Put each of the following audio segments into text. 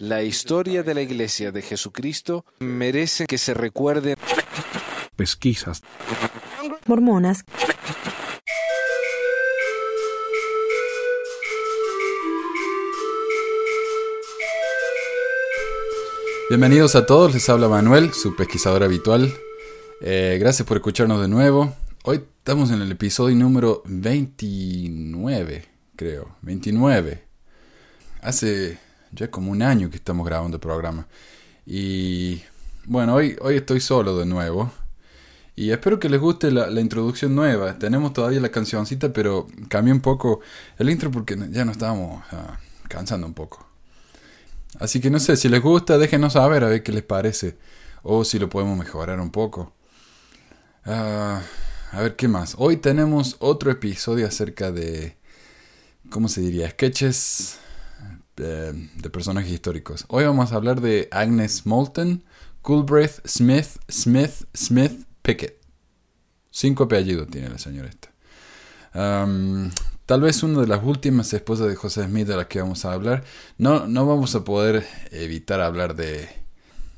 La historia de la Iglesia de Jesucristo merece que se recuerde. Pesquisas. Mormonas. Bienvenidos a todos, les habla Manuel, su pesquisador habitual. Eh, gracias por escucharnos de nuevo. Hoy estamos en el episodio número 29, creo. 29. Hace ya como un año que estamos grabando el programa. Y bueno, hoy, hoy estoy solo de nuevo. Y espero que les guste la, introducción nueva. Tenemos todavía la cancioncita, pero cambié un poco el intro porque ya nos estábamos cansando un poco. Así que no sé, si les gusta, déjenos saber a ver qué les parece. O si lo podemos mejorar un poco. Ah, a ver qué más. Hoy tenemos otro episodio acerca de... ¿Cómo se diría? Sketches eh, de, personajes históricos. Hoy vamos a hablar de Agnes Moulton, Coolbreath, Smith, Smith, Smith, Pickett. Cinco apellidos tiene la señora esta. tal vez una de las últimas esposas de José Smith de la que vamos a hablar. No, no vamos a poder evitar hablar de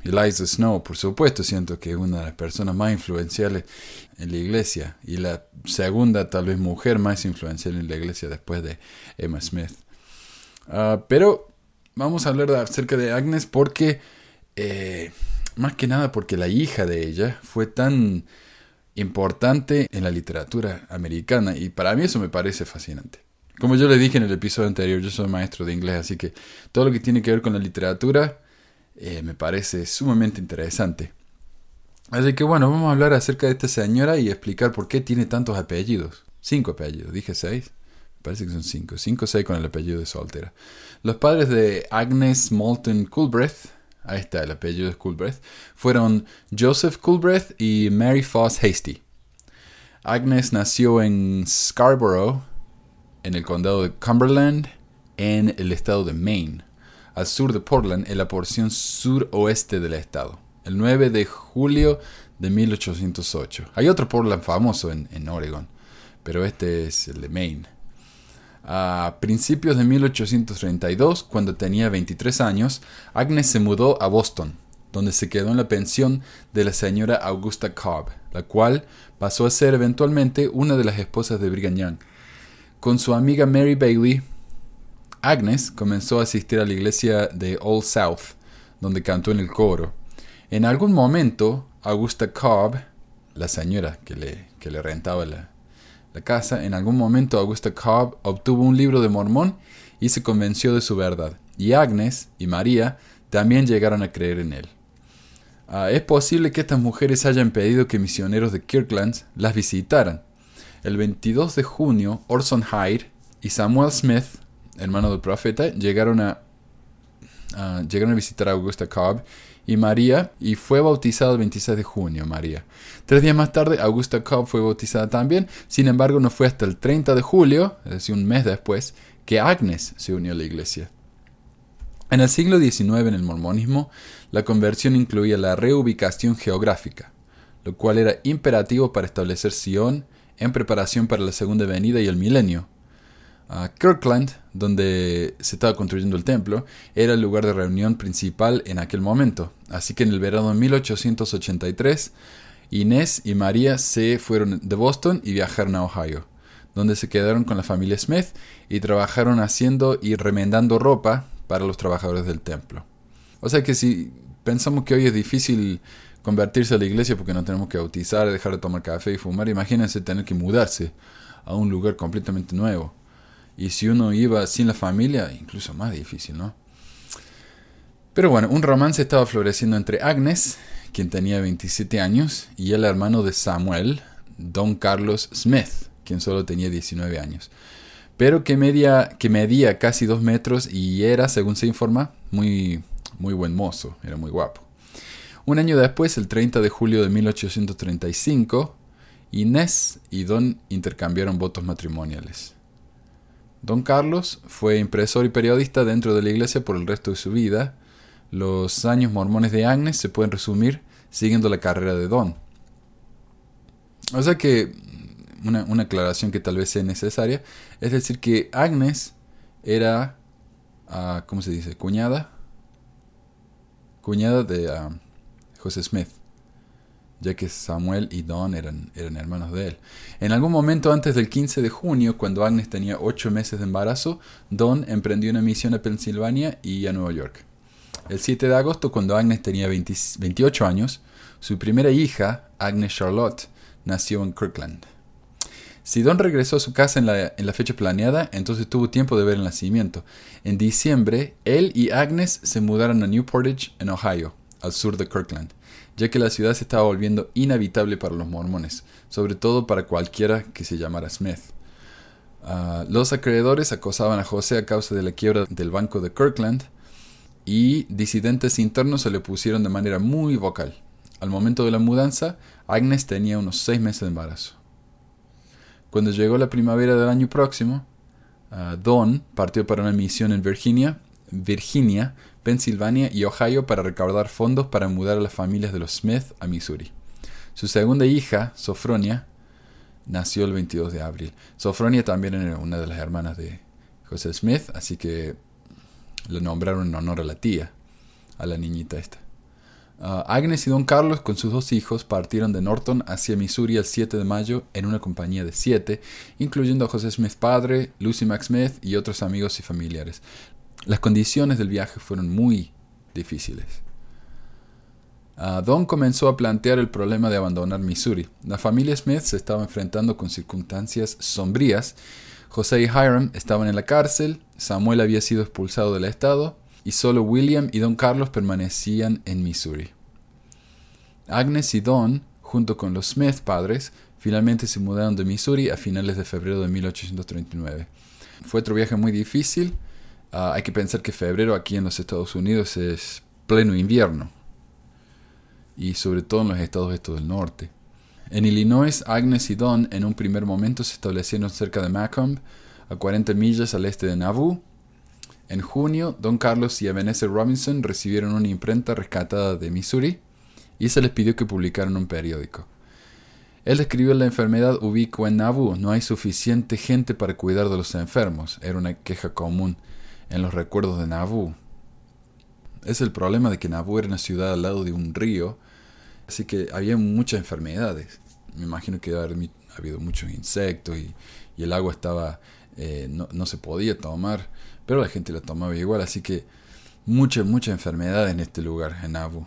Eliza Snow, por supuesto, siento que es una de las personas más influenciales en la iglesia y la segunda, tal vez, mujer más influencial en la iglesia después de Emma Smith. Ah, pero vamos a hablar acerca de Agnes porque, eh, más que nada porque la hija de ella fue tan importante en la literatura americana y para mí eso me parece fascinante. Como yo le dije en el episodio anterior, yo soy maestro de inglés, así que todo lo que tiene que ver con la literatura eh, me parece sumamente interesante. Así que bueno, vamos a hablar acerca de esta señora y explicar por qué tiene tantos apellidos. Cinco apellidos, dije seis parece que son cinco, cinco o seis con el apellido de soltera. Los padres de Agnes Moulton Coolbreath, ahí está el apellido de Coolbreath, fueron Joseph Coolbreath y Mary Foss Hasty. Agnes nació en Scarborough, en el condado de Cumberland, en el estado de Maine, al sur de Portland, en la porción suroeste del estado, el 9 de julio de 1808. Hay otro Portland famoso en, en Oregon, pero este es el de Maine. A principios de 1832, cuando tenía 23 años, Agnes se mudó a Boston, donde se quedó en la pensión de la señora Augusta Cobb, la cual pasó a ser eventualmente una de las esposas de Brigham. Con su amiga Mary Bailey, Agnes comenzó a asistir a la iglesia de Old South, donde cantó en el coro. En algún momento, Augusta Cobb, la señora que le, que le rentaba la, la casa, en algún momento Augusta Cobb obtuvo un libro de Mormón y se convenció de su verdad. Y Agnes y María también llegaron a creer en él. Ah, es posible que estas mujeres hayan pedido que misioneros de Kirkland las visitaran. El 22 de junio, Orson Hyde y Samuel Smith, hermano del profeta, llegaron a, llegaron a visitar a Augusta Cobb y María, y fue bautizada el 26 de junio, María. Tres días más tarde, Augusta Cobb fue bautizada también, sin embargo no fue hasta el 30 de julio, es decir, un mes después, que Agnes se unió a la iglesia. En el siglo XIX en el mormonismo, la conversión incluía la reubicación geográfica, lo cual era imperativo para establecer Sion en preparación para la segunda venida y el milenio, Kirkland, donde se estaba construyendo el templo, era el lugar de reunión principal en aquel momento. Así que en el verano de 1883, Inés y María se fueron de Boston y viajaron a Ohio, donde se quedaron con la familia Smith y trabajaron haciendo y remendando ropa para los trabajadores del templo. O sea que si pensamos que hoy es difícil convertirse a la iglesia porque no tenemos que bautizar, dejar de tomar café y fumar, imagínense tener que mudarse a un lugar completamente nuevo. Y si uno iba sin la familia, incluso más difícil, ¿no? Pero bueno, un romance estaba floreciendo entre Agnes, quien tenía 27 años, y el hermano de Samuel, Don Carlos Smith, quien solo tenía 19 años. Pero que, media, que medía casi dos metros y era, según se informa, muy, muy buen mozo, era muy guapo. Un año después, el 30 de julio de 1835, Inés y Don intercambiaron votos matrimoniales. Don Carlos fue impresor y periodista dentro de la iglesia por el resto de su vida. Los años mormones de Agnes se pueden resumir siguiendo la carrera de Don. O sea que una, aclaración que tal vez sea necesaria es decir que Agnes era, ah, ¿cómo se dice? Cuñada, cuñada de ah, José Smith, ya que Samuel y Don eran, hermanos de él. En algún momento antes del 15 de junio, cuando Agnes tenía ocho meses de embarazo, Don emprendió una misión a Pensilvania y a Nueva York. El 7 de agosto, cuando Agnes tenía 28 años, su primera hija, Agnes Charlotte, nació en Kirkland. Si Don regresó a su casa en la, en la, fecha planeada, entonces tuvo tiempo de ver el nacimiento. En diciembre, él y Agnes se mudaron a New Portage, en Ohio, al sur de Kirkland, ya que la ciudad se estaba volviendo inhabitable para los mormones, sobre todo para cualquiera que se llamara Smith. Uh, los acreedores acosaban a José a causa de la quiebra del banco de Kirkland, y disidentes internos se le pusieron de manera muy vocal. Al momento de la mudanza, Agnes tenía unos seis meses de embarazo. Cuando llegó la primavera del año próximo, uh, Don partió para una misión en Virginia, Virginia, Pensilvania y Ohio para recaudar fondos para mudar a las familias de los Smith a Missouri. Su segunda hija, Sofronia, nació el 22 de abril. Sofronia también era una de las hermanas de José Smith, así que le nombraron en honor a la tía, a la niñita esta. Uh, Agnes y Don Carlos con sus dos hijos partieron de Norton hacia Missouri el 7 de mayo en una compañía de siete, incluyendo a José Smith padre, Lucy Max Smith y otros amigos y familiares. Las condiciones del viaje fueron muy difíciles. Uh, Don comenzó a plantear el problema de abandonar Missouri. La familia Smith se estaba enfrentando con circunstancias sombrías José y Hiram estaban en la cárcel, Samuel había sido expulsado del estado y solo William y Don Carlos permanecían en Missouri. Agnes y Don, junto con los Smith padres, finalmente se mudaron de Missouri a finales de febrero de 1839. Fue otro viaje muy difícil. Uh, hay que pensar que febrero aquí en los Estados Unidos es pleno invierno. Y sobre todo en los estados del norte. En Illinois, Agnes y Don en un primer momento se establecieron cerca de Macomb, a 40 millas al este de Nauvoo. En junio, Don Carlos y Ebenezer Robinson recibieron una imprenta rescatada de Missouri y se les pidió que publicaran un periódico. Él describió la enfermedad ubicua en Nauvoo. No hay suficiente gente para cuidar de los enfermos. Era una queja común en los recuerdos de Nauvoo. Es el problema de que Nauvoo era una ciudad al lado de un río Así que había muchas enfermedades. Me imagino que ha habido muchos insectos y, el agua estaba eh, no, se podía tomar, pero la gente la tomaba igual. Así que muchas, muchas enfermedades en este lugar, en Abu.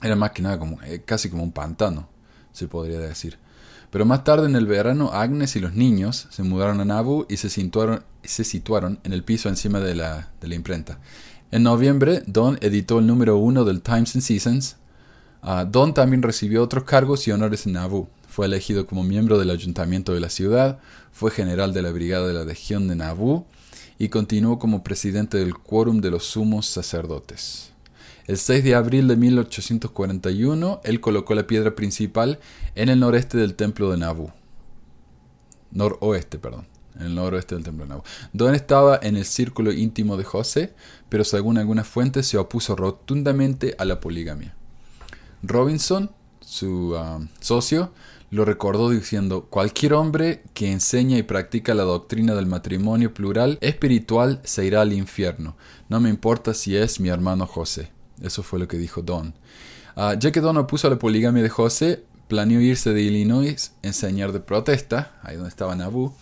Era más que nada como, eh, casi como un pantano, se podría decir. Pero más tarde en el verano, Agnes y los niños se mudaron a Nabu y se situaron, en el piso encima de la, de la imprenta. En noviembre, Don editó el número uno del Times and Seasons Uh, Don también recibió otros cargos y honores en Nauvoo. Fue elegido como miembro del ayuntamiento de la ciudad, fue general de la brigada de la legión de Nauvoo y continuó como presidente del quórum de los sumos sacerdotes. El 6 de abril de 1841, él colocó la piedra principal en el noreste del templo de Nauvoo. Noroeste, perdón. En el noroeste del templo de Nauvoo. Don estaba en el círculo íntimo de José, pero según algunas fuentes se opuso rotundamente a la poligamia. Robinson, su um, socio, lo recordó diciendo, cualquier hombre que enseña y practica la doctrina del matrimonio plural espiritual se irá al infierno. No me importa si es mi hermano José. Eso fue lo que dijo Don. Uh, ya que Don opuso a la poligamia de José, planeó irse de Illinois, enseñar de protesta, ahí donde estaba Nauvoo.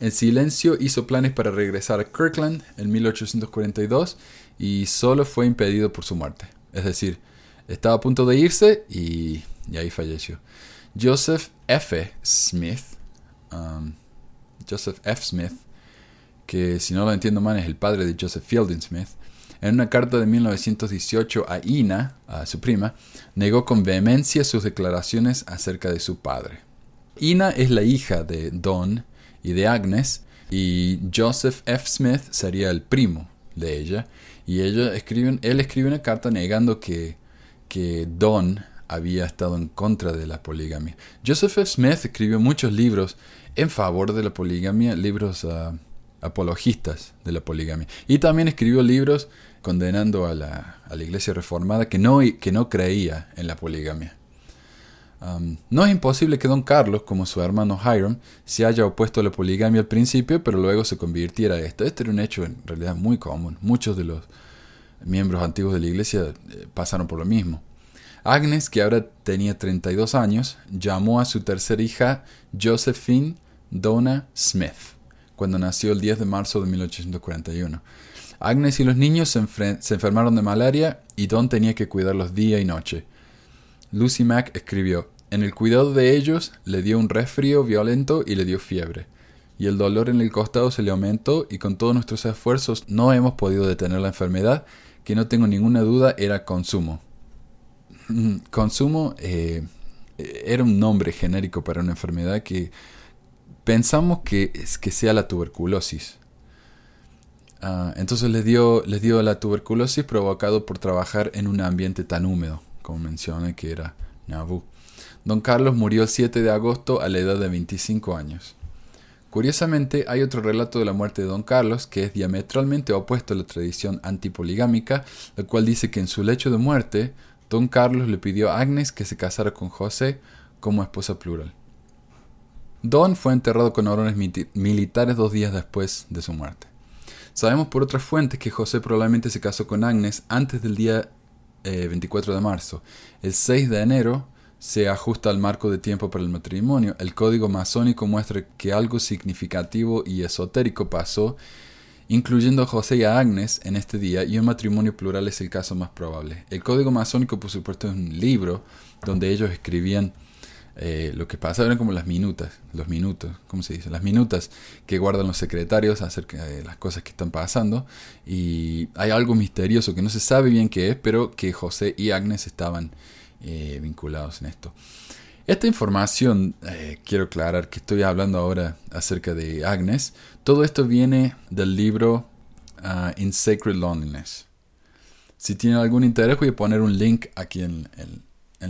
En silencio hizo planes para regresar a Kirkland en 1842 y solo fue impedido por su muerte. Es decir, estaba a punto de irse y, ahí falleció. Joseph F. Smith, um, Joseph F. Smith, que si no lo entiendo mal es el padre de Joseph Fielding Smith, en una carta de 1918 a Ina, a su prima, negó con vehemencia sus declaraciones acerca de su padre. Ina es la hija de Don y de Agnes, y Joseph F. Smith sería el primo de ella, y ella escribe, él escribe una carta negando que que Don había estado en contra de la poligamia. Joseph F. Smith escribió muchos libros en favor de la poligamia, libros ah, apologistas de la poligamia. Y también escribió libros condenando a la, iglesia reformada que no, que no creía en la poligamia. no es imposible que Don Carlos, como su hermano Hiram, se haya opuesto a la poligamia al principio, pero luego se convirtiera a esto. Este era un hecho en realidad muy común. Muchos de los miembros antiguos de la iglesia eh, pasaron por lo mismo. Agnes, que ahora tenía 32 años, llamó a su tercera hija Josephine Donna Smith, cuando nació el 10 de marzo de 1841. Agnes y los niños se, enfermaron de malaria y Don tenía que cuidarlos día y noche. Lucy Mack escribió, en el cuidado de ellos le dio un resfrío violento y le dio fiebre. Y el dolor en el costado se le aumentó y con todos nuestros esfuerzos no hemos podido detener la enfermedad, que no tengo ninguna duda era consumo. Consumo eh, era un nombre genérico para una enfermedad que pensamos que, es, que sea la tuberculosis. Ah, entonces les dio, dio la tuberculosis provocado por trabajar en un ambiente tan húmedo, como mencioné que era Nauvoo. Don Carlos murió el 7 de agosto a la edad de 25 años. Curiosamente, hay otro relato de la muerte de Don Carlos que es diametralmente opuesto a la tradición antipoligámica, la cual dice que en su lecho de muerte, Don Carlos le pidió a Agnes que se casara con José como esposa plural. Don fue enterrado con honores militares dos días después de su muerte. Sabemos por otras fuentes que José probablemente se casó con Agnes antes del día 24 eh, de marzo. El 6 de enero se ajusta al marco de tiempo para el matrimonio. El código masónico muestra que algo significativo y esotérico pasó, incluyendo a José y a Agnes en este día, y un matrimonio plural es el caso más probable. El código masónico, por supuesto, es un libro donde ellos escribían eh, lo que pasa eran como las minutas, los minutos, ¿cómo se dice? Las minutas que guardan los secretarios acerca de las cosas que están pasando. Y hay algo misterioso que no se sabe bien qué es, pero que José y Agnes estaban eh, vinculados en esto. Esta información, eh, quiero aclarar que estoy hablando ahora acerca de Agnes. Todo esto viene del libro uh, In Sacred Loneliness. Si tienen algún interés, voy a poner un link aquí en,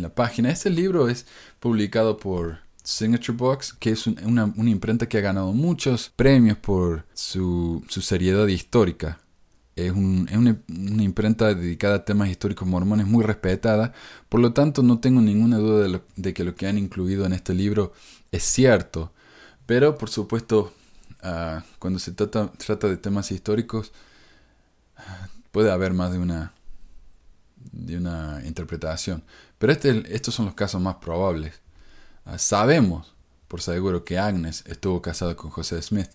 la página. Este libro es publicado por Signature Box, que es una, imprenta que ha ganado muchos premios por su seriedad histórica. Es, una, imprenta dedicada a temas históricos mormones muy respetada, por lo tanto no tengo ninguna duda de, que lo que han incluido en este libro es cierto, pero por supuesto ah, cuando se trata, trata de temas históricos puede haber más de una, de una interpretación, pero este, estos son los casos más probables. Ah, sabemos por seguro que Agnes estuvo casada con José Smith,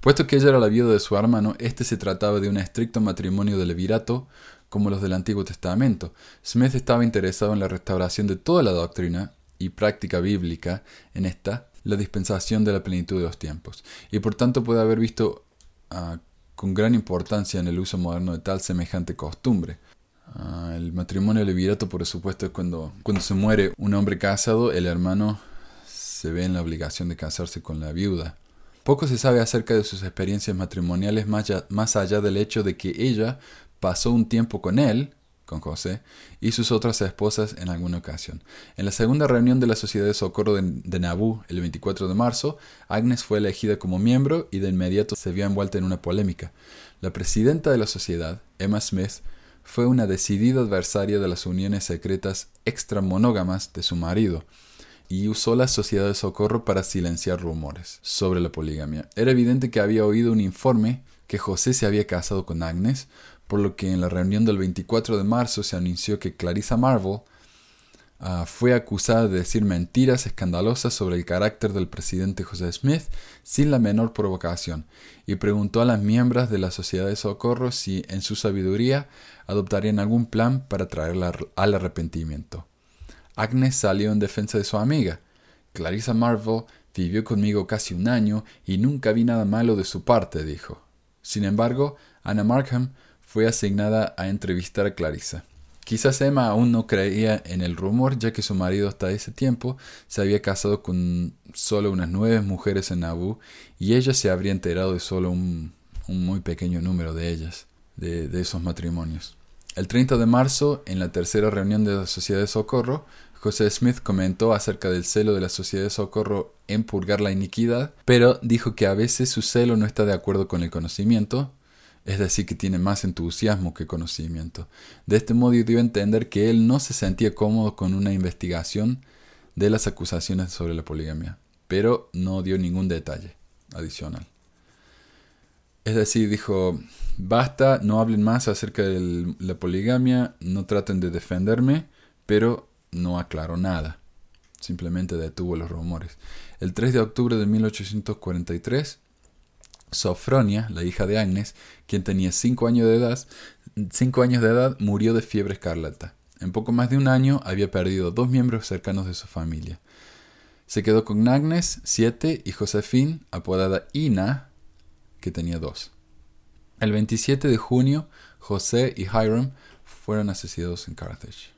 Puesto que ella era la viuda de su hermano, este se trataba de un estricto matrimonio de levirato, como los del Antiguo Testamento. Smith estaba interesado en la restauración de toda la doctrina y práctica bíblica en esta, la dispensación de la plenitud de los tiempos, y por tanto puede haber visto ah, con gran importancia en el uso moderno de tal semejante costumbre. Ah, el matrimonio levirato, por supuesto, es cuando, cuando se muere un hombre casado, el hermano se ve en la obligación de casarse con la viuda. Poco se sabe acerca de sus experiencias matrimoniales más allá, del hecho de que ella pasó un tiempo con él, con José, y sus otras esposas en alguna ocasión. En la segunda reunión de la Sociedad de Socorro de, de el 24 de marzo, Agnes fue elegida como miembro y de inmediato se vio envuelta en una polémica. La presidenta de la sociedad, Emma Smith, fue una decidida adversaria de las uniones secretas extramonógamas de su marido, y usó la sociedad de socorro para silenciar rumores sobre la poligamia. Era evidente que había oído un informe que José se había casado con Agnes, por lo que en la reunión del 24 de marzo se anunció que Clarissa Marvel ah, fue acusada de decir mentiras escandalosas sobre el carácter del presidente José Smith sin la menor provocación, y preguntó a las miembros de la sociedad de socorro si, en su sabiduría, adoptarían algún plan para traerla al arrepentimiento. Agnes salió en defensa de su amiga. Clarissa Marvel vivió conmigo casi un año y nunca vi nada malo de su parte, dijo. Sin embargo, Anna Markham fue asignada a entrevistar a Clarissa. Quizás Emma aún no creía en el rumor, ya que su marido hasta ese tiempo se había casado con solo unas nueve mujeres en Nauvoo y ella se habría enterado de solo un, muy pequeño número de ellas, de, de esos matrimonios. El 30 de marzo, en la tercera reunión de la Sociedad de Socorro, José Smith comentó acerca del celo de la sociedad de socorro en purgar la iniquidad, pero dijo que a veces su celo no está de acuerdo con el conocimiento, es decir, que tiene más entusiasmo que conocimiento. De este modo dio a entender que él no se sentía cómodo con una investigación de las acusaciones sobre la poligamia, pero no dio ningún detalle adicional. Es decir, dijo, basta, no hablen más acerca de la poligamia, no traten de defenderme, pero no aclaró nada. Simplemente detuvo los rumores. El 3 de octubre de 1843, Sofronia, la hija de Agnes, quien tenía 5 años de edad, cinco años de edad, murió de fiebre escarlata. En poco más de un año había perdido dos miembros cercanos de su familia. Se quedó con Agnes, siete, y Josefine, apodada Ina, que tenía dos. El 27 de junio, José y Hiram fueron asesinados en Carthage.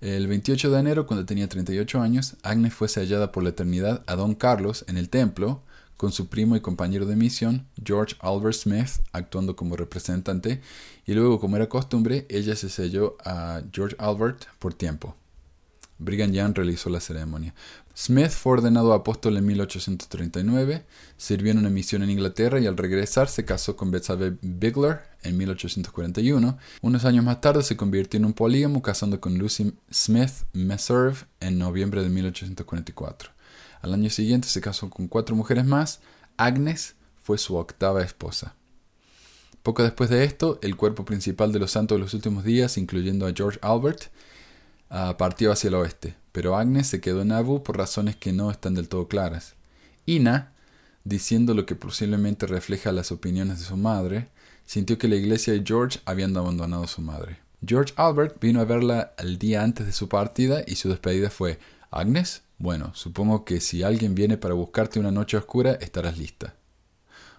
El 28 de enero, cuando tenía 38 años, Agnes fue sellada por la eternidad a Don Carlos en el templo, con su primo y compañero de misión, George Albert Smith, actuando como representante, y luego, como era costumbre, ella se selló a George Albert por tiempo. Brigham Young realizó la ceremonia. Smith fue ordenado apóstol en 1839, sirvió en una misión en Inglaterra y al regresar se casó con Betsabé Bigler en 1841. Unos años más tarde se convirtió en un polígamo casando con Lucy Smith Meserve en noviembre de 1844. Al año siguiente se casó con cuatro mujeres más. Agnes fue su octava esposa. Poco después de esto, el cuerpo principal de los santos de los últimos días, incluyendo a George Albert, ah, partió hacia el oeste, pero Agnes se quedó en Abu por razones que no están del todo claras. Ina, diciendo lo que posiblemente refleja las opiniones de su madre, sintió que la iglesia y George habían abandonado a su madre. George Albert vino a verla el día antes de su partida y su despedida fue Agnes, bueno, supongo que si alguien viene para buscarte una noche oscura, estarás lista.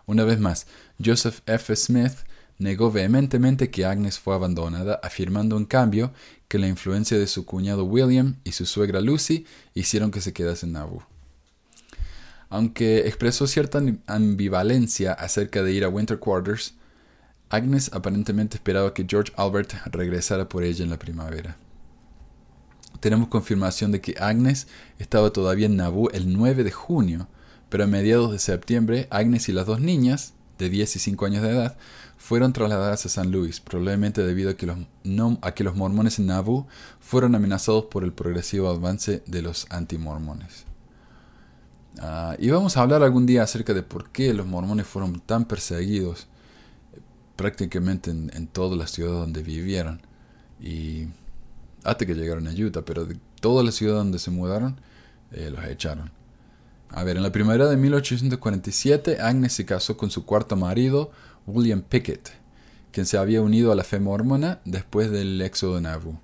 Una vez más, Joseph F. Smith negó vehementemente que Agnes fue abandonada, afirmando en cambio que la influencia de su cuñado William y su suegra Lucy hicieron que se quedase en Nauvoo. Aunque expresó cierta ambivalencia acerca de ir a Winter Quarters, Agnes aparentemente esperaba que George Albert regresara por ella en la primavera tenemos confirmación de que Agnes estaba todavía en Naboo el 9 de junio, pero a mediados de septiembre Agnes y las dos niñas, de 10 y 5 años de edad, fueron trasladadas a San Luis, probablemente debido a que los, mormones en Nauvoo fueron amenazados por el progresivo avance de los antimormones. Uh, y vamos a hablar algún día acerca de por qué los mormones fueron tan perseguidos eh, prácticamente en, en toda la ciudad donde vivieron. Y hasta que llegaron a Utah, pero de toda la ciudad donde se mudaron, eh, los echaron. A ver, en la primavera de 1847, Agnes se casó con su cuarto marido, William Pickett, quien se había unido a la fe mormona después del éxodo de Nauvoo.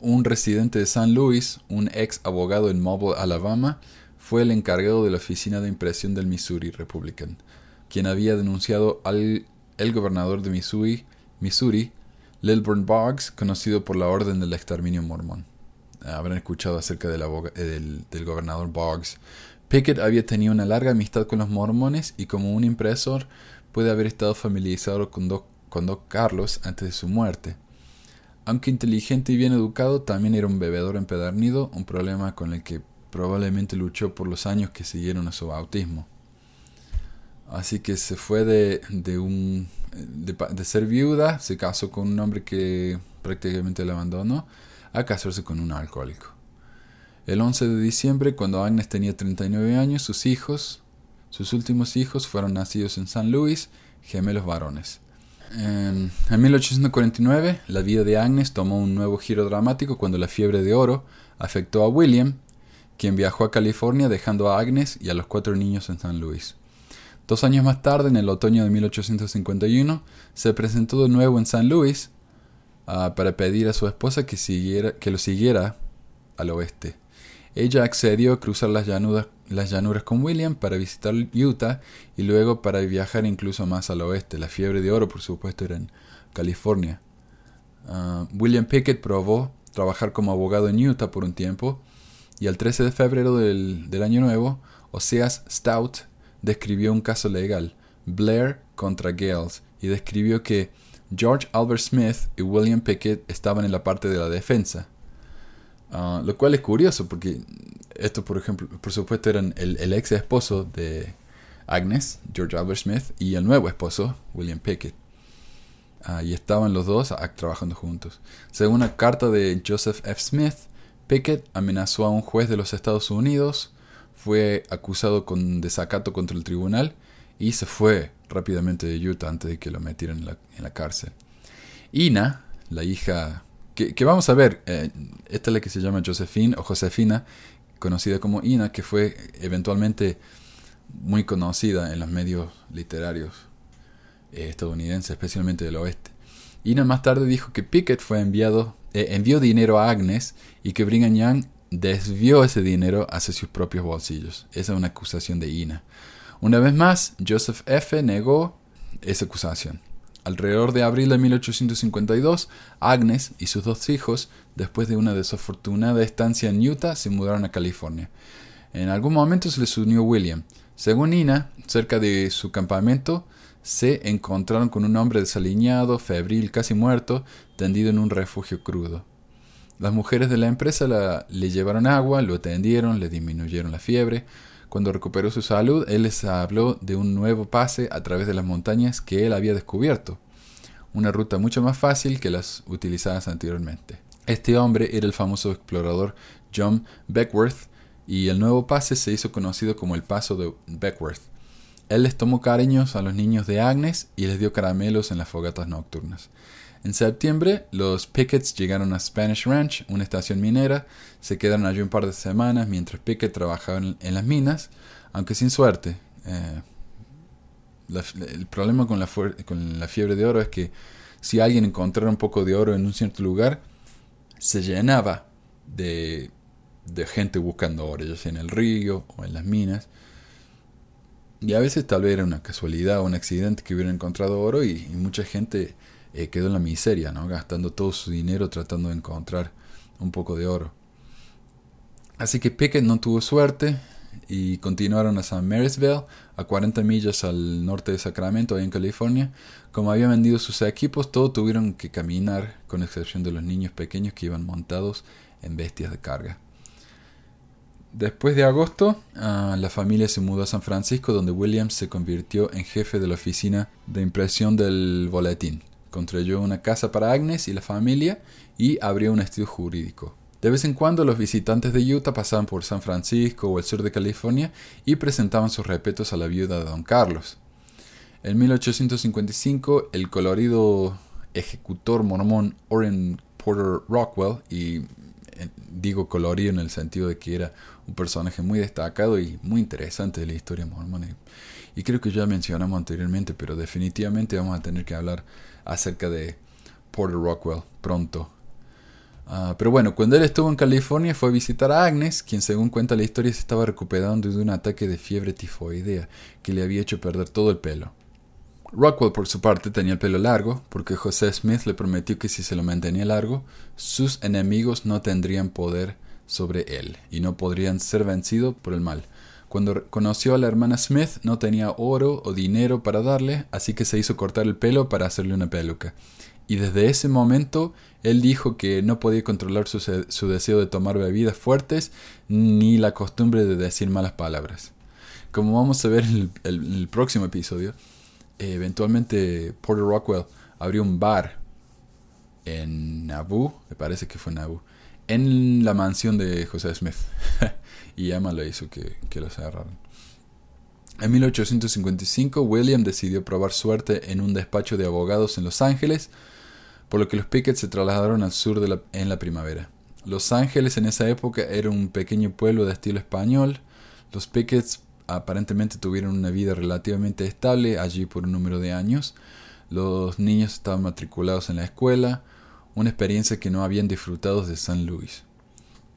Un residente de San Luis, un ex abogado en Mobile, Alabama, fue el encargado de la oficina de impresión del Missouri Republican, quien había denunciado al el gobernador de Missouri, Missouri Lilburn Boggs, conocido por la Orden del Exterminio Mormón. Habrán escuchado acerca eh, del, gobernador Boggs. Pickett había tenido una larga amistad con los mormones y como un impresor puede haber estado familiarizado con Doc, con Carlos antes de su muerte. Aunque inteligente y bien educado, también era un bebedor empedernido, un problema con el que probablemente luchó por los años que siguieron a su bautismo. Así que se fue de, de un de, ser viuda, se casó con un hombre que prácticamente la abandonó, a casarse con un alcohólico. El 11 de diciembre, cuando Agnes tenía 39 años, sus hijos, sus últimos hijos, fueron nacidos en San Luis, gemelos varones. En, en 1849, la vida de Agnes tomó un nuevo giro dramático cuando la fiebre de oro afectó a William, quien viajó a California dejando a Agnes y a los cuatro niños en San Luis. Dos años más tarde, en el otoño de 1851, se presentó de nuevo en San Luis ah, para pedir a su esposa que, siguiera, que lo siguiera al oeste. Ella accedió a cruzar las llanuras, con William para visitar Utah y luego para viajar incluso más al oeste. La fiebre de oro, por supuesto, era en California. Ah, William Pickett probó trabajar como abogado en Utah por un tiempo y el 13 de febrero del, del año nuevo, Oseas Stout describió un caso legal, Blair contra Gales, y describió que George Albert Smith y William Pickett estaban en la parte de la defensa. Ah, lo cual es curioso porque estos, por ejemplo, por supuesto eran el, ex esposo de Agnes, George Albert Smith, y el nuevo esposo, William Pickett. Ah, y estaban los dos trabajando juntos. Según una carta de Joseph F. Smith, Pickett amenazó a un juez de los Estados Unidos fue acusado con desacato contra el tribunal y se fue rápidamente de Utah antes de que lo metieran en la, cárcel. Ina, la hija que, vamos a ver, eh, esta es la que se llama Josephine o Josefina, conocida como Ina, que fue eventualmente muy conocida en los medios literarios eh, estadounidenses, especialmente del oeste. Ina más tarde dijo que Pickett fue enviado, eh, envió dinero a Agnes y que Brigham Young desvió ese dinero hacia sus propios bolsillos. Esa es una acusación de Ina. Una vez más, Joseph F. negó esa acusación. Alrededor de abril de 1852, Agnes y sus dos hijos, después de una desafortunada estancia en Utah, se mudaron a California. En algún momento se les unió William. Según Ina, cerca de su campamento, se encontraron con un hombre desaliñado, febril, casi muerto, tendido en un refugio crudo. Las mujeres de la empresa le llevaron agua, lo atendieron, le disminuyeron la fiebre. Cuando recuperó su salud, él les habló de un nuevo pase a través de las montañas que él había descubierto, una ruta mucho más fácil que las utilizadas anteriormente. Este hombre era el famoso explorador John Beckworth, y el nuevo pase se hizo conocido como el Paso de Beckworth. Él les tomó cariños a los niños de Agnes y les dio caramelos en las fogatas nocturnas. En septiembre, los Picketts llegaron a Spanish Ranch, una estación minera. Se quedaron allí un par de semanas mientras Pickett trabajaba en, las minas, aunque sin suerte. Eh, el problema con la, fiebre de oro es que si alguien encontrara un poco de oro en un cierto lugar, se llenaba de, gente buscando oro, ya sea en el río o en las minas. Y a veces tal vez era una casualidad o un accidente que hubiera encontrado oro y mucha gente eh, quedó en la miseria, ¿no? gastando todo su dinero tratando de encontrar un poco de oro. Así que Pickett no tuvo suerte y continuaron a San Marysville, a 40 millas al norte de Sacramento, ahí en California. Como habían vendido sus equipos, todos tuvieron que caminar, con excepción de los niños pequeños que iban montados en bestias de carga. Después de agosto, ah, la familia se mudó a San Francisco, donde Williams se convirtió en jefe de la oficina de impresión del boletín. Construyó una casa para Agnes y la familia y abrió un estudio jurídico. De vez en cuando los visitantes de Utah pasaban por San Francisco o el sur de California y presentaban sus respetos a la viuda de Don Carlos. En 1855, el colorido ejecutor mormón Orrin Porter Rockwell, y eh, digo colorido en el sentido de que era un personaje muy destacado y muy interesante de la historia mormona. Y creo que ya mencionamos anteriormente, pero definitivamente vamos a tener que hablar acerca de Porter Rockwell pronto. Ah, pero bueno, cuando él estuvo en California fue a visitar a Agnes, quien según cuenta la historia se estaba recuperando de un ataque de fiebre tifoidea que le había hecho perder todo el pelo. Rockwell por su parte tenía el pelo largo, porque José Smith le prometió que si se lo mantenía largo, sus enemigos no tendrían poder sobre él y no podrían ser vencidos por el mal. Cuando conoció a la hermana Smith no tenía oro o dinero para darle, así que se hizo cortar el pelo para hacerle una peluca. Y desde ese momento él dijo que no podía controlar su, deseo de tomar bebidas fuertes ni la costumbre de decir malas palabras. Como vamos a ver en el, próximo episodio, eventualmente Porter Rockwell abrió un bar en Nauvoo, me parece que fue Nauvoo, en la mansión de José Smith. y Emma le hizo que, que lo cerraran. En 1855, William decidió probar suerte en un despacho de abogados en Los Ángeles, por lo que los Pickett se trasladaron al sur de en la primavera. Los Ángeles en esa época era un pequeño pueblo de estilo español. Los Picketts aparentemente tuvieron una vida relativamente estable allí por un número de años. Los niños estaban matriculados en la escuela, una experiencia que no habían disfrutado de San Luis.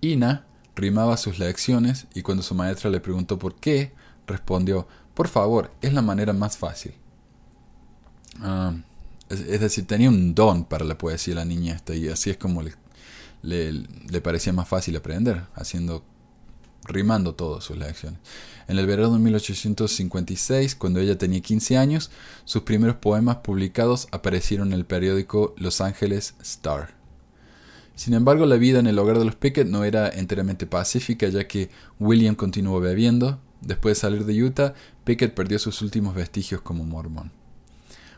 Ina, rimaba sus lecciones y cuando su maestra le preguntó por qué, respondió, por favor, es la manera más fácil. Ah, es, decir, tenía un don para la poesía la niña esta y así es como le, le, parecía más fácil aprender, haciendo rimando todas sus lecciones. En el verano de 1856, cuando ella tenía 15 años, sus primeros poemas publicados aparecieron en el periódico Los Angeles Star. Sin embargo, la vida en el hogar de los Pickett no era enteramente pacífica, ya que William continuó bebiendo. Después de salir de Utah, Pickett perdió sus últimos vestigios como mormón.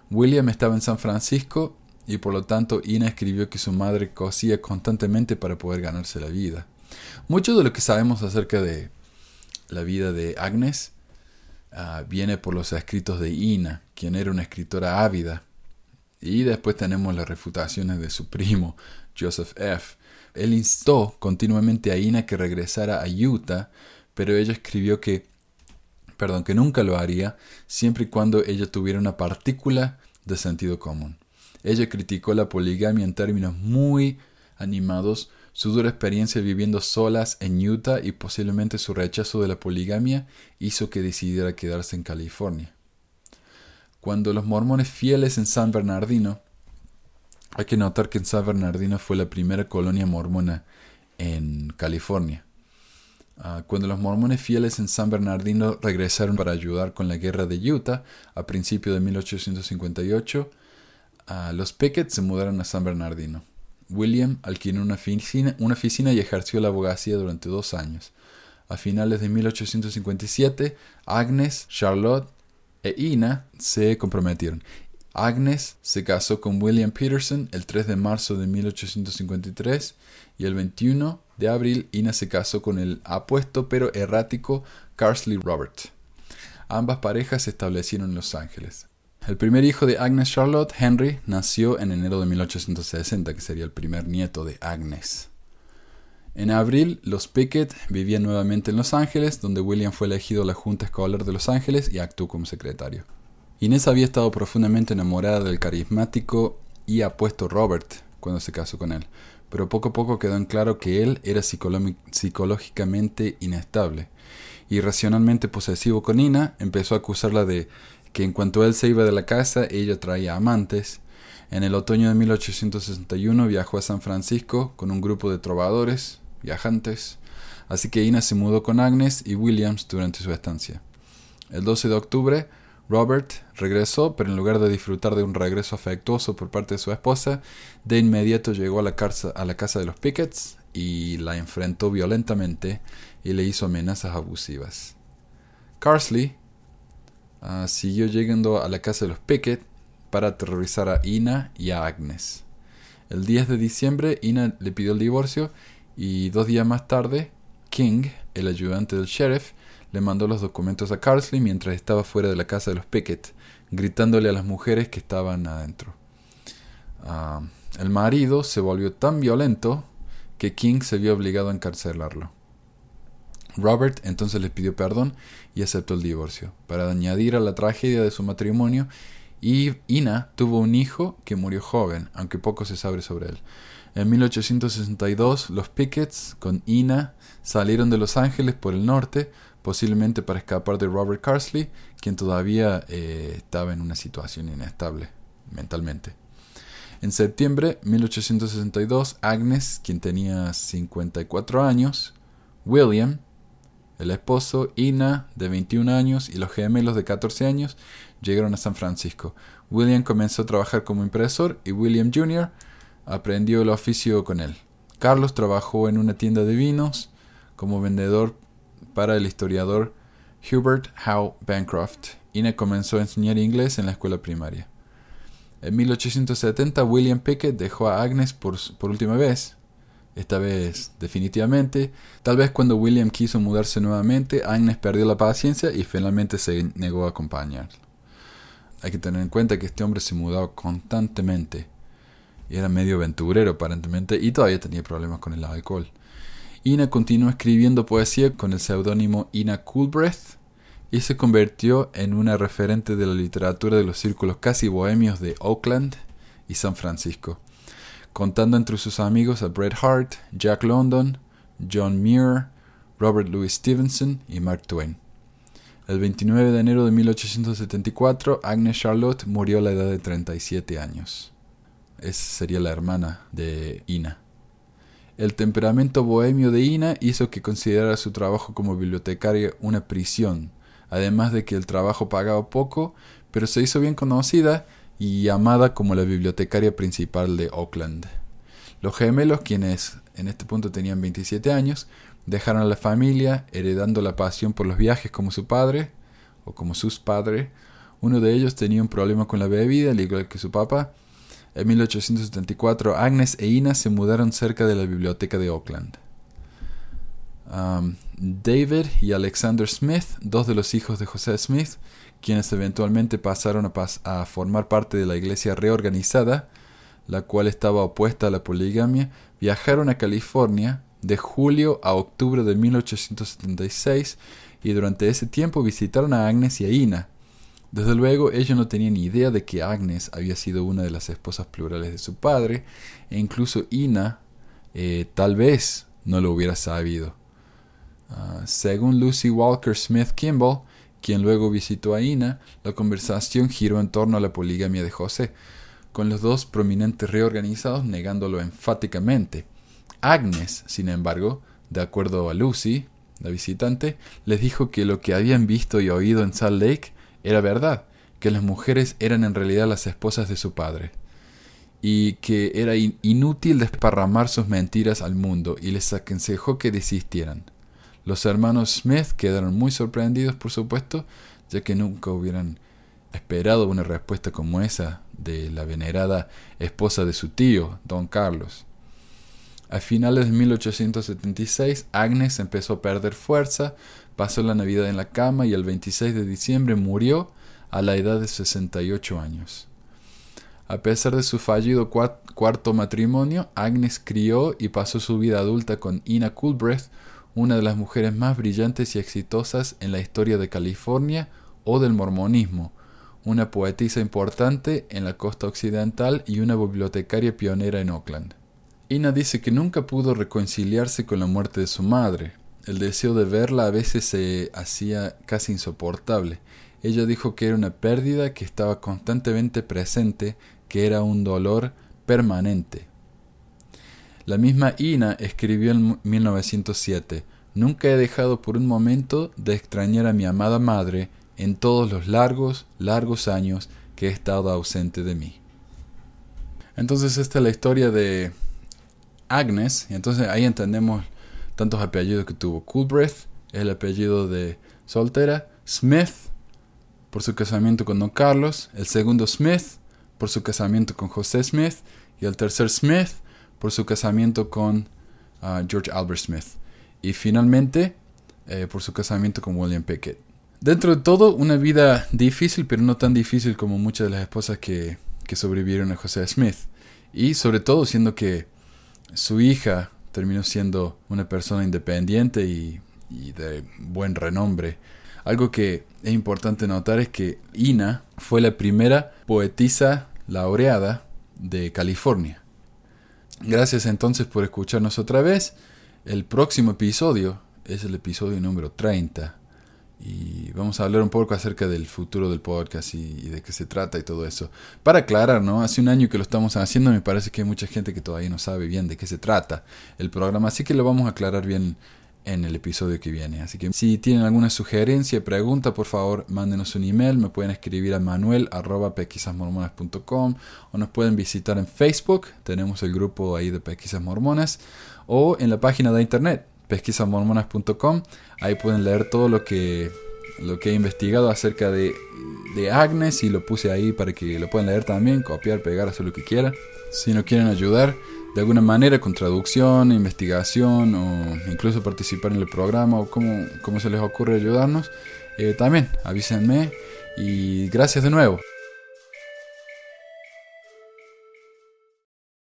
William estaba en San Francisco y por lo tanto Ina escribió que su madre cosía constantemente para poder ganarse la vida. Mucho de lo que sabemos acerca de la vida de Agnes ah, viene por los escritos de Ina, quien era una escritora ávida. Y después tenemos las refutaciones de su primo, Joseph F. Él instó continuamente a Ina que regresara a Utah, pero ella escribió que, perdón, que nunca lo haría, siempre y cuando ella tuviera una partícula de sentido común. Ella criticó la poligamia en términos muy animados, su dura experiencia viviendo solas en Utah y posiblemente su rechazo de la poligamia hizo que decidiera quedarse en California. Cuando los mormones fieles en San Bernardino, hay que notar que San Bernardino fue la primera colonia mormona en California. Ah, cuando los mormones fieles en San Bernardino regresaron para ayudar con la guerra de Utah a principios de 1858, ah, los Pickett se mudaron a San Bernardino. William alquiló una oficina, y ejerció la abogacía durante dos años. A finales de 1857, Agnes, Charlotte e Ina se comprometieron. Agnes se casó con William Peterson el 3 de marzo de 1853 y el 21 de abril Ina se casó con el apuesto pero errático Carsley Robert. Ambas parejas se establecieron en Los Ángeles. El primer hijo de Agnes Charlotte, Henry, nació en enero de 1860, que sería el primer nieto de Agnes. En abril, los Pickett vivían nuevamente en Los Ángeles, donde William fue elegido a la Junta Escolar de Los Ángeles y actuó como secretario. Inés había estado profundamente enamorada del carismático y apuesto Robert cuando se casó con él, pero poco a poco quedó en claro que él era psicológicamente inestable. Irracionalmente posesivo con Ina, empezó a acusarla de que en cuanto él se iba de la casa, ella traía amantes. En el otoño de 1861 viajó a San Francisco con un grupo de trovadores, viajantes, así que Ina se mudó con Agnes y Williams durante su estancia. El 12 de octubre, Robert regresó, pero en lugar de disfrutar de un regreso afectuoso por parte de su esposa, de inmediato llegó a la, casa, a la casa de los Pickets y la enfrentó violentamente y le hizo amenazas abusivas. Carsley, Ah, siguió llegando a la casa de los Pickett para aterrorizar a Ina y a Agnes. El 10 de diciembre, Ina le pidió el divorcio y dos días más tarde, King, el ayudante del sheriff, le mandó los documentos a Carsley mientras estaba fuera de la casa de los Pickett, gritándole a las mujeres que estaban adentro. Ah, el marido se volvió tan violento que King se vio obligado a encarcelarlo. Robert entonces le pidió perdón y aceptó el divorcio. Para añadir a la tragedia de su matrimonio, y Ina tuvo un hijo que murió joven, aunque poco se sabe sobre él. En 1862, los Pickets con Ina salieron de Los Ángeles por el norte, posiblemente para escapar de Robert Carsley, quien todavía eh, estaba en una situación inestable mentalmente. En septiembre de 1862, Agnes, quien tenía 54 años, William, el esposo, Ina, de 21 años, y los gemelos de 14 años llegaron a San Francisco. William comenzó a trabajar como impresor y William Jr. aprendió el oficio con él. Carlos trabajó en una tienda de vinos como vendedor para el historiador Hubert Howe Bancroft. Ina comenzó a enseñar inglés en la escuela primaria. En 1870 William Pickett dejó a Agnes por, por última vez esta vez definitivamente. Tal vez cuando William quiso mudarse nuevamente, Agnes perdió la paciencia y finalmente se negó a acompañarlo. Hay que tener en cuenta que este hombre se mudaba constantemente. Era medio aventurero aparentemente y todavía tenía problemas con el alcohol. Ina continuó escribiendo poesía con el seudónimo Ina Coolbreath y se convirtió en una referente de la literatura de los círculos casi bohemios de Oakland y San Francisco contando entre sus amigos a Bret Hart, Jack London, John Muir, Robert Louis Stevenson y Mark Twain. El 29 de enero de 1874, Agnes Charlotte murió a la edad de 37 años. Esa sería la hermana de Ina. El temperamento bohemio de Ina hizo que considerara su trabajo como bibliotecaria una prisión, además de que el trabajo pagaba poco, pero se hizo bien conocida y amada como la bibliotecaria principal de Oakland. Los gemelos, quienes en este punto tenían 27 años, dejaron a la familia heredando la pasión por los viajes como su padre o como sus padres. Uno de ellos tenía un problema con la bebida, al igual que su papá. En 1874, Agnes e Ina se mudaron cerca de la biblioteca de Oakland. David y Alexander Smith, dos de los hijos de José Smith, quienes eventualmente pasaron a, formar parte de la iglesia reorganizada, la cual estaba opuesta a la poligamia, viajaron a California de julio a octubre de 1876 y durante ese tiempo visitaron a Agnes y a Ina. Desde luego ellos no tenían idea de que Agnes había sido una de las esposas plurales de su padre e incluso Ina eh, tal vez no lo hubiera sabido. Ah, según Lucy Walker Smith Kimball, quien luego visitó a Ina, la conversación giró en torno a la poligamia de José, con los dos prominentes reorganizados negándolo enfáticamente. Agnes, sin embargo, de acuerdo a Lucy, la visitante, les dijo que lo que habían visto y oído en Salt Lake era verdad, que las mujeres eran en realidad las esposas de su padre, y que era inútil desparramar sus mentiras al mundo, y les aconsejó que desistieran. Los hermanos Smith quedaron muy sorprendidos, por supuesto, ya que nunca hubieran esperado una respuesta como esa de la venerada esposa de su tío, don Carlos. A finales de 1876, Agnes empezó a perder fuerza, pasó la Navidad en la cama y el 26 de diciembre murió a la edad de 68 años. A pesar de su fallido cuarto matrimonio, Agnes crió y pasó su vida adulta con Ina Coolbrith, una de las mujeres más brillantes y exitosas en la historia de California o del mormonismo, una poetisa importante en la costa occidental y una bibliotecaria pionera en Oakland. Ina dice que nunca pudo reconciliarse con la muerte de su madre. El deseo de verla a veces se hacía casi insoportable. Ella dijo que era una pérdida que estaba constantemente presente, que era un dolor permanente. La misma Ina escribió en 1907, Nunca he dejado por un momento de extrañar a mi amada madre en todos los largos, largos años que he estado ausente de mí. Entonces esta es la historia de Agnes, y entonces ahí entendemos tantos apellidos que tuvo. Coolbrith, el apellido de soltera, Smith, por su casamiento con Don Carlos, el segundo Smith, por su casamiento con José Smith, y el tercer Smith, por su casamiento con ah, George Albert Smith. Y finalmente, eh, por su casamiento con William Pickett. Dentro de todo, una vida difícil, pero no tan difícil como muchas de las esposas que, que sobrevivieron a José Smith. Y sobre todo siendo que su hija terminó siendo una persona independiente y, de buen renombre. Algo que es importante notar es que Ina fue la primera poetisa laureada de California. Gracias entonces por escucharnos otra vez. El próximo episodio es el episodio número 30 y vamos a hablar un poco acerca del futuro del podcast y, de qué se trata y todo eso. Para aclarar, ¿no? Hace un año que lo estamos haciendo, me parece que hay mucha gente que todavía no sabe bien de qué se trata el programa, así que lo vamos a aclarar bien en el episodio que viene. Así que si tienen alguna sugerencia, pregunta, por favor, mándenos un email, me pueden escribir a manuel.pesquisasmormonas.com o nos pueden visitar en Facebook, tenemos el grupo ahí de Pesquisas Mormonas, o en la página de internet pesquisamormonas.com. Ahí pueden leer todo lo que, lo que he investigado acerca de, de Agnes y lo puse ahí para que lo puedan leer también, copiar, pegar, hacer lo que quieran. Si no quieren ayudar de alguna manera con traducción, investigación o incluso participar en el programa o cómo, se les ocurre ayudarnos, eh, también avísenme y gracias de nuevo.